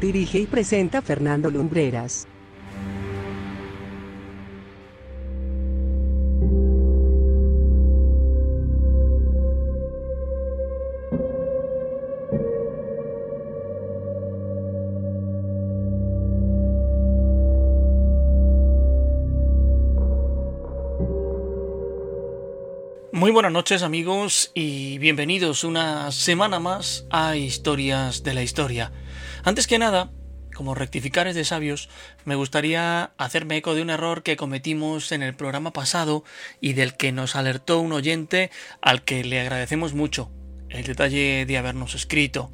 Dirige y presenta Fernando Lumbreras. Muy buenas noches amigos y bienvenidos una semana más a Historias de la Historia. Antes que nada, como rectificares de sabios, me gustaría hacerme eco de un error que cometimos en el programa pasado y del que nos alertó un oyente al que le agradecemos mucho el detalle de habernos escrito.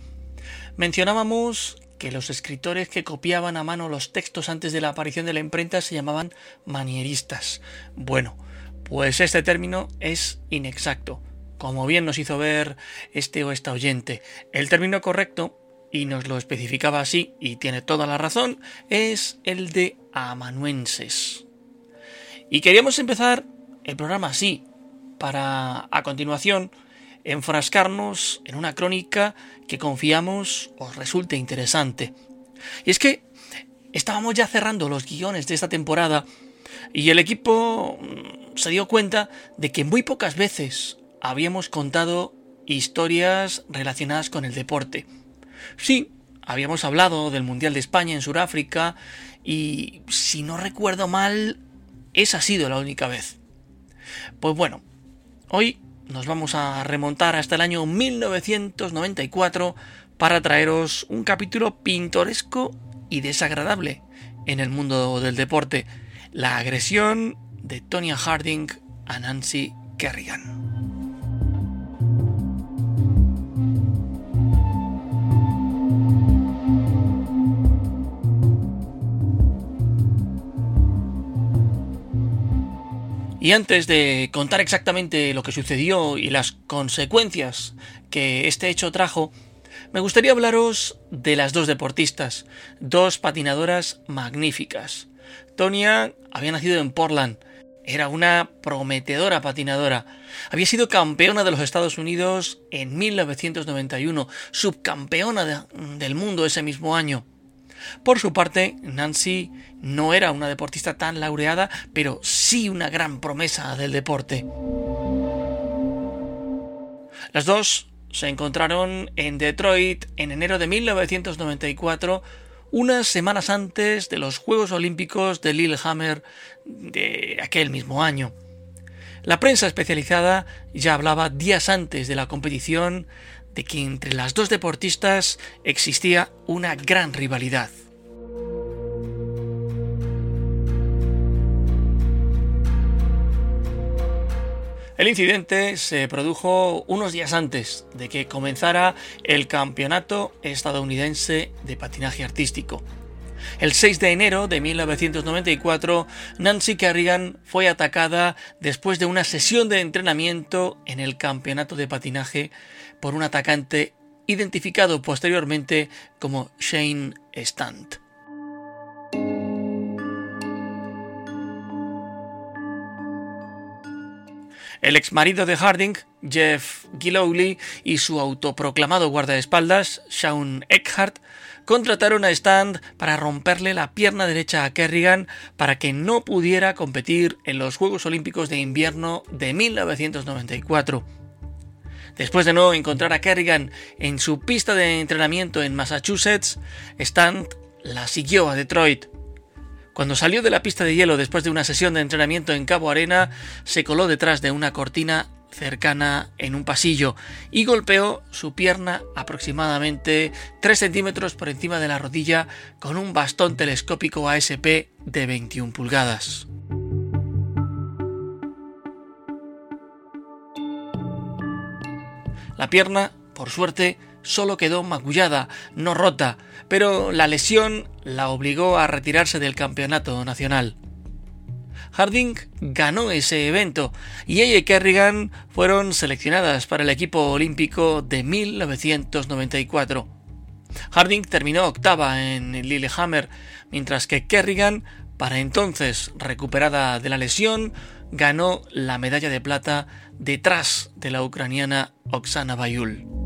Mencionábamos que los escritores que copiaban a mano los textos antes de la aparición de la imprenta se llamaban manieristas. Bueno, pues este término es inexacto, como bien nos hizo ver este o esta oyente. El término correcto, y nos lo especificaba así, y tiene toda la razón, es el de amanuenses. Y queríamos empezar el programa así, para a continuación enfrascarnos en una crónica que confiamos os resulte interesante. Y es que estábamos ya cerrando los guiones de esta temporada y el equipo mm, se dio cuenta de que muy pocas veces habíamos contado historias relacionadas con el deporte. Sí, habíamos hablado del Mundial de España en Sudáfrica y, si no recuerdo mal, esa ha sido la única vez. Pues bueno, hoy nos vamos a remontar hasta el año 1994 para traeros un capítulo pintoresco y desagradable en el mundo del deporte la agresión de Tonya Harding a Nancy Kerrigan. Y antes de contar exactamente lo que sucedió y las consecuencias que este hecho trajo, me gustaría hablaros de las dos deportistas, dos patinadoras magníficas, Tonya había nacido en Portland. Era una prometedora patinadora. Había sido campeona de los Estados Unidos en 1991, subcampeona del mundo ese mismo año. Por su parte, Nancy no era una deportista tan laureada, pero sí una gran promesa del deporte. Las dos se encontraron en Detroit en enero de 1994 unas semanas antes de los Juegos Olímpicos de Lillehammer de aquel mismo año. La prensa especializada ya hablaba días antes de la competición de que entre las dos deportistas existía una gran rivalidad. El incidente se produjo unos días antes de que comenzara el Campeonato Estadounidense de Patinaje Artístico. El 6 de enero de 1994, Nancy Kerrigan fue atacada después de una sesión de entrenamiento en el Campeonato de Patinaje por un atacante identificado posteriormente como Shane Stant. El ex marido de Harding, Jeff Gillowley, y su autoproclamado guardaespaldas, Sean Eckhart, contrataron a Stand para romperle la pierna derecha a Kerrigan para que no pudiera competir en los Juegos Olímpicos de Invierno de 1994. Después de no encontrar a Kerrigan en su pista de entrenamiento en Massachusetts, Stand la siguió a Detroit. Cuando salió de la pista de hielo después de una sesión de entrenamiento en Cabo Arena, se coló detrás de una cortina cercana en un pasillo y golpeó su pierna aproximadamente 3 centímetros por encima de la rodilla con un bastón telescópico ASP de 21 pulgadas. La pierna, por suerte, solo quedó magullada, no rota, pero la lesión la obligó a retirarse del campeonato nacional. Harding ganó ese evento y ella y Kerrigan fueron seleccionadas para el equipo olímpico de 1994. Harding terminó octava en Lillehammer, mientras que Kerrigan, para entonces recuperada de la lesión, ganó la medalla de plata detrás de la ucraniana Oksana Bayul.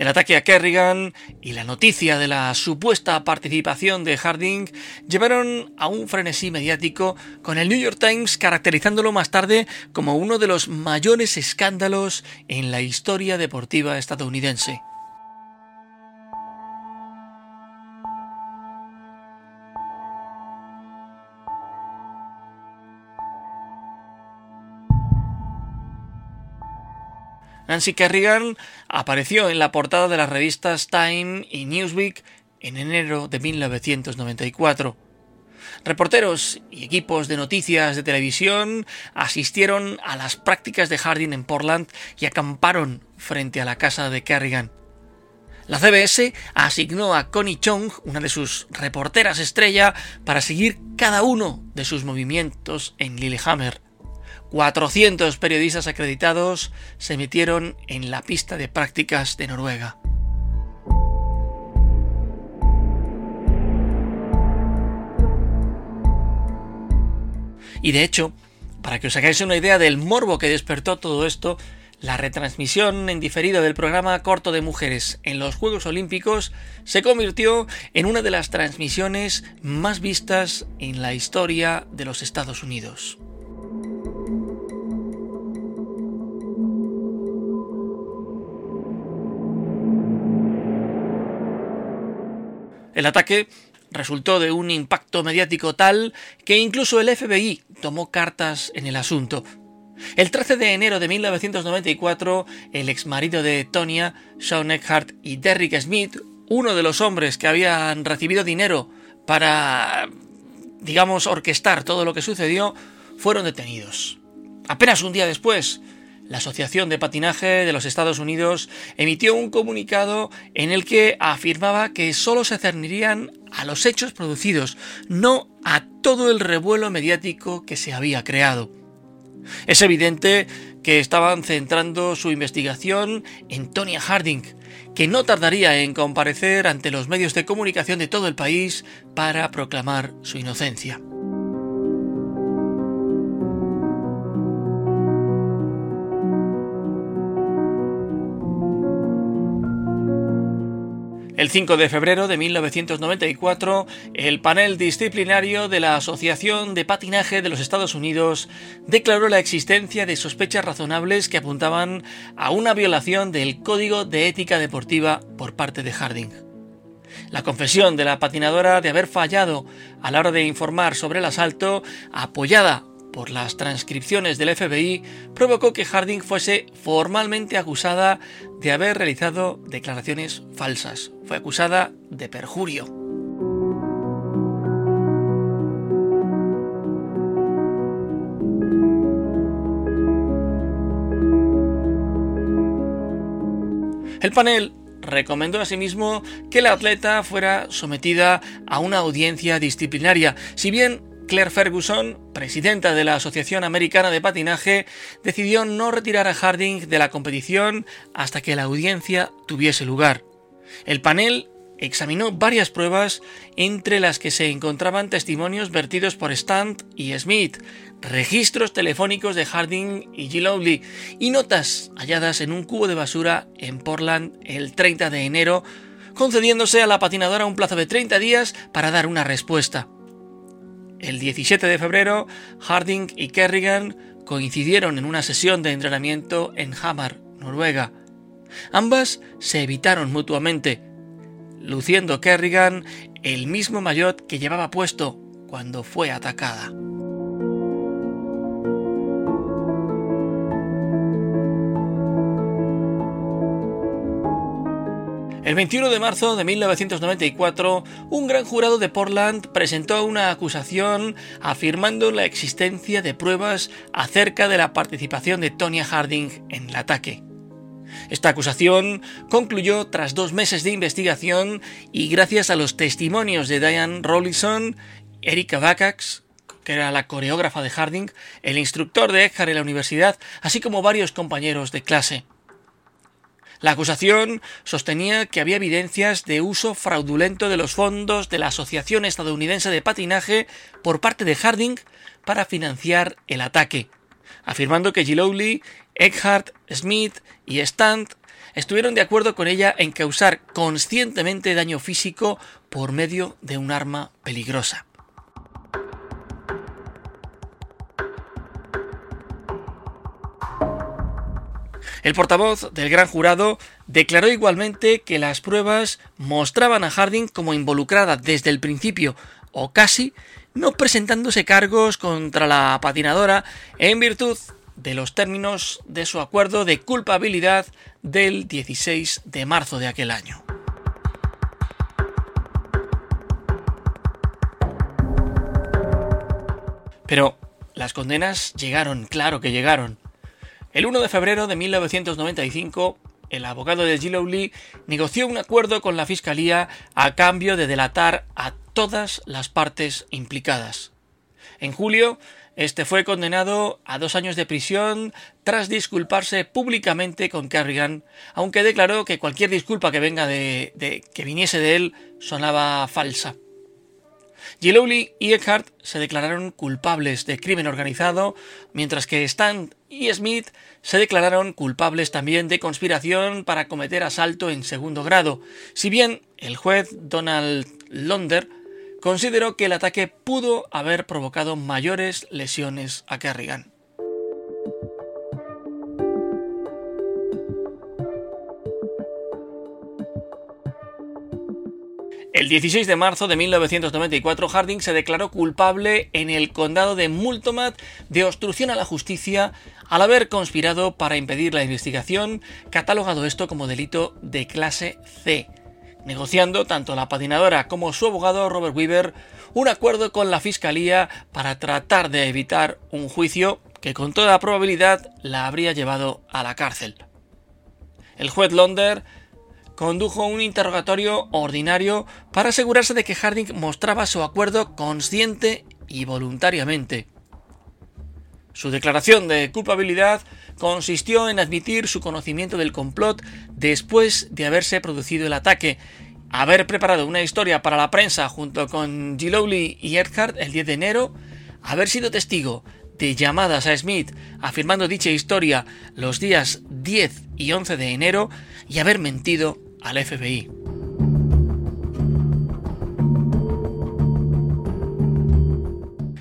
El ataque a Kerrigan y la noticia de la supuesta participación de Harding llevaron a un frenesí mediático con el New York Times caracterizándolo más tarde como uno de los mayores escándalos en la historia deportiva estadounidense. Nancy Kerrigan apareció en la portada de las revistas Time y Newsweek en enero de 1994. Reporteros y equipos de noticias de televisión asistieron a las prácticas de Harding en Portland y acamparon frente a la casa de Kerrigan. La CBS asignó a Connie Chung, una de sus reporteras estrella, para seguir cada uno de sus movimientos en Lillehammer. 400 periodistas acreditados se metieron en la pista de prácticas de Noruega. Y de hecho, para que os hagáis una idea del morbo que despertó todo esto, la retransmisión en diferido del programa corto de mujeres en los Juegos Olímpicos se convirtió en una de las transmisiones más vistas en la historia de los Estados Unidos. El ataque resultó de un impacto mediático tal que incluso el FBI tomó cartas en el asunto. El 13 de enero de 1994, el exmarido de Tonya, Sean Eckhart y Derrick Smith, uno de los hombres que habían recibido dinero para, digamos, orquestar todo lo que sucedió, fueron detenidos. Apenas un día después, la Asociación de Patinaje de los Estados Unidos emitió un comunicado en el que afirmaba que solo se cernirían a los hechos producidos, no a todo el revuelo mediático que se había creado. Es evidente que estaban centrando su investigación en Tonya Harding, que no tardaría en comparecer ante los medios de comunicación de todo el país para proclamar su inocencia. El 5 de febrero de 1994, el panel disciplinario de la Asociación de Patinaje de los Estados Unidos declaró la existencia de sospechas razonables que apuntaban a una violación del Código de Ética Deportiva por parte de Harding. La confesión de la patinadora de haber fallado a la hora de informar sobre el asalto, apoyada por las transcripciones del FBI provocó que Harding fuese formalmente acusada de haber realizado declaraciones falsas. Fue acusada de perjurio. El panel recomendó asimismo que la atleta fuera sometida a una audiencia disciplinaria, si bien Claire Ferguson, presidenta de la Asociación Americana de Patinaje, decidió no retirar a Harding de la competición hasta que la audiencia tuviese lugar. El panel examinó varias pruebas entre las que se encontraban testimonios vertidos por Stant y Smith, registros telefónicos de Harding y G. Lowley y notas halladas en un cubo de basura en Portland el 30 de enero, concediéndose a la patinadora un plazo de 30 días para dar una respuesta. El 17 de febrero, Harding y Kerrigan coincidieron en una sesión de entrenamiento en Hamar, Noruega. Ambas se evitaron mutuamente, luciendo Kerrigan el mismo maillot que llevaba puesto cuando fue atacada. El 21 de marzo de 1994, un gran jurado de Portland presentó una acusación afirmando la existencia de pruebas acerca de la participación de Tonya Harding en el ataque. Esta acusación concluyó tras dos meses de investigación y gracias a los testimonios de Diane Rollison, Erika Bakax, que era la coreógrafa de Harding, el instructor de Eckhart en la universidad, así como varios compañeros de clase. La acusación sostenía que había evidencias de uso fraudulento de los fondos de la Asociación Estadounidense de Patinaje por parte de Harding para financiar el ataque, afirmando que Gilowley, Eckhart, Smith y Stant estuvieron de acuerdo con ella en causar conscientemente daño físico por medio de un arma peligrosa. El portavoz del gran jurado declaró igualmente que las pruebas mostraban a Harding como involucrada desde el principio o casi, no presentándose cargos contra la patinadora en virtud de los términos de su acuerdo de culpabilidad del 16 de marzo de aquel año. Pero las condenas llegaron, claro que llegaron. El 1 de febrero de 1995, el abogado de Gillowly negoció un acuerdo con la Fiscalía a cambio de delatar a todas las partes implicadas. En julio, este fue condenado a dos años de prisión tras disculparse públicamente con Carrigan, aunque declaró que cualquier disculpa que venga de, de que viniese de él sonaba falsa. Gilowly y Eckhart se declararon culpables de crimen organizado, mientras que Stan y Smith se declararon culpables también de conspiración para cometer asalto en segundo grado, si bien el juez Donald Londer consideró que el ataque pudo haber provocado mayores lesiones a Kerrigan. El 16 de marzo de 1994, Harding se declaró culpable en el condado de Multomat de obstrucción a la justicia al haber conspirado para impedir la investigación, catalogado esto como delito de clase C, negociando tanto la patinadora como su abogado Robert Weaver un acuerdo con la fiscalía para tratar de evitar un juicio que con toda probabilidad la habría llevado a la cárcel. El juez Londer condujo un interrogatorio ordinario para asegurarse de que Harding mostraba su acuerdo consciente y voluntariamente. Su declaración de culpabilidad consistió en admitir su conocimiento del complot después de haberse producido el ataque, haber preparado una historia para la prensa junto con Gilowley y Eckhart el 10 de enero, haber sido testigo de llamadas a Smith afirmando dicha historia los días 10 y 11 de enero y haber mentido al FBI.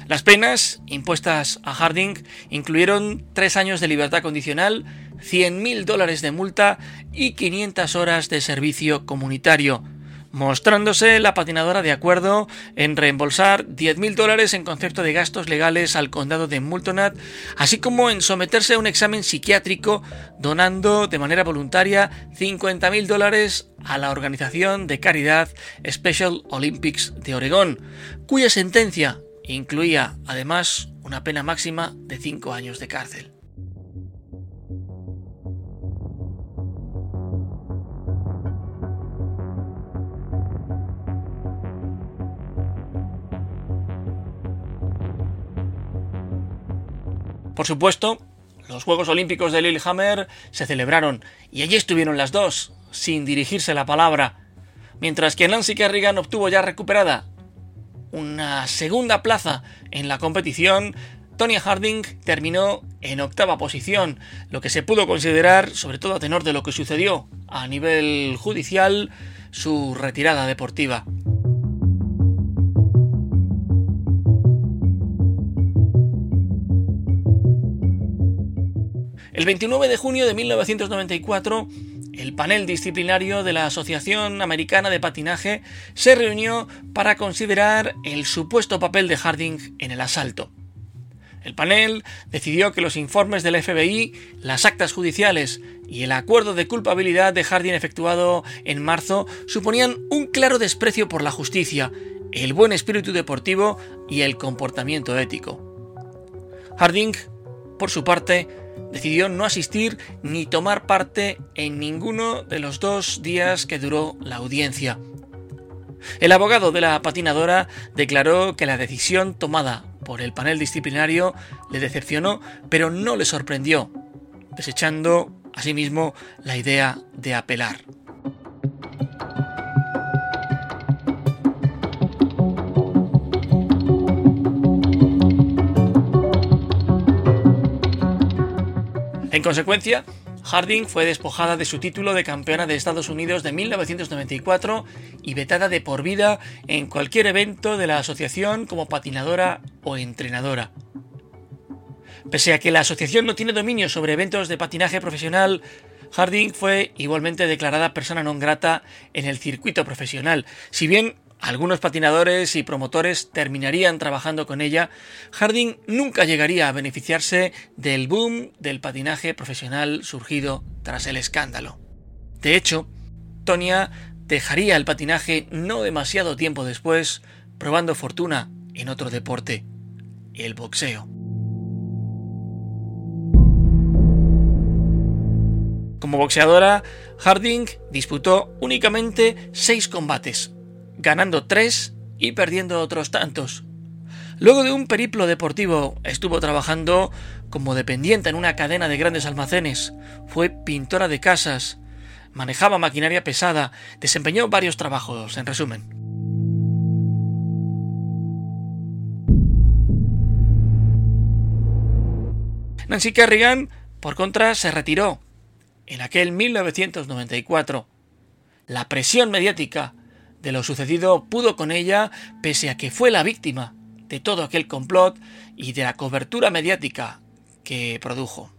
Las penas impuestas a Harding incluyeron tres años de libertad condicional, 100.000 dólares de multa y 500 horas de servicio comunitario, mostrándose la patinadora de acuerdo en reembolsar 10.000 dólares en concepto de gastos legales al condado de Multonat, así como en someterse a un examen psiquiátrico, donando de manera voluntaria 50.000 dólares a la organización de caridad Special Olympics de Oregón, cuya sentencia incluía además una pena máxima de 5 años de cárcel. Por supuesto, los Juegos Olímpicos de Lillehammer se celebraron y allí estuvieron las dos, sin dirigirse la palabra, mientras que Nancy Kerrigan obtuvo ya recuperada una segunda plaza en la competición, Tonya Harding terminó en octava posición, lo que se pudo considerar, sobre todo a tenor de lo que sucedió a nivel judicial, su retirada deportiva. El 29 de junio de 1994, el panel disciplinario de la Asociación Americana de Patinaje se reunió para considerar el supuesto papel de Harding en el asalto. El panel decidió que los informes del FBI, las actas judiciales y el acuerdo de culpabilidad de Harding efectuado en marzo suponían un claro desprecio por la justicia, el buen espíritu deportivo y el comportamiento ético. Harding, por su parte, decidió no asistir ni tomar parte en ninguno de los dos días que duró la audiencia. El abogado de la patinadora declaró que la decisión tomada por el panel disciplinario le decepcionó, pero no le sorprendió, desechando asimismo la idea de apelar. En consecuencia, Harding fue despojada de su título de campeona de Estados Unidos de 1994 y vetada de por vida en cualquier evento de la asociación como patinadora o entrenadora. Pese a que la asociación no tiene dominio sobre eventos de patinaje profesional, Harding fue igualmente declarada persona non grata en el circuito profesional. Si bien algunos patinadores y promotores terminarían trabajando con ella, Harding nunca llegaría a beneficiarse del boom del patinaje profesional surgido tras el escándalo. De hecho, Tonya dejaría el patinaje no demasiado tiempo después, probando fortuna en otro deporte, el boxeo. Como boxeadora, Harding disputó únicamente seis combates, ganando tres y perdiendo otros tantos. Luego de un periplo deportivo, estuvo trabajando como dependiente en una cadena de grandes almacenes, fue pintora de casas, manejaba maquinaria pesada, desempeñó varios trabajos, en resumen. Nancy Kerrigan, por contra, se retiró en aquel 1994. La presión mediática de lo sucedido pudo con ella pese a que fue la víctima de todo aquel complot y de la cobertura mediática que produjo.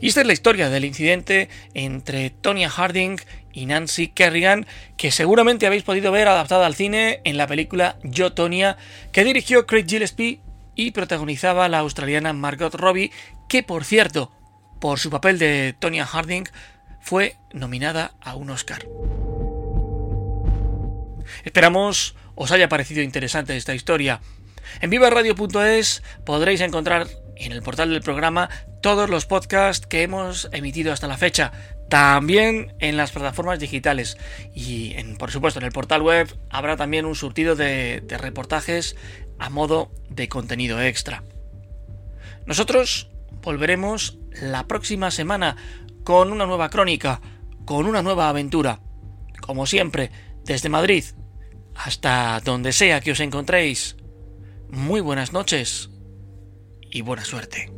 Y esta es la historia del incidente entre Tonya Harding y Nancy Kerrigan, que seguramente habéis podido ver adaptada al cine en la película Yo Tonya, que dirigió Craig Gillespie y protagonizaba la australiana Margot Robbie, que por cierto, por su papel de Tonya Harding, fue nominada a un Oscar. Esperamos os haya parecido interesante esta historia. En vivaradio.es podréis encontrar en el portal del programa todos los podcasts que hemos emitido hasta la fecha, también en las plataformas digitales y por supuesto en el portal web habrá también un surtido de reportajes a modo de contenido extra. Nosotros volveremos la próxima semana con una nueva crónica, con una nueva aventura. Como siempre, desde Madrid hasta donde sea que os encontréis. Muy buenas noches y buena suerte.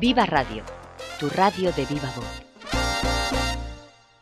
Viva Radio, tu radio de viva voz.